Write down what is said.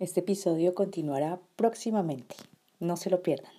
Este episodio continuará próximamente. No se lo pierdan.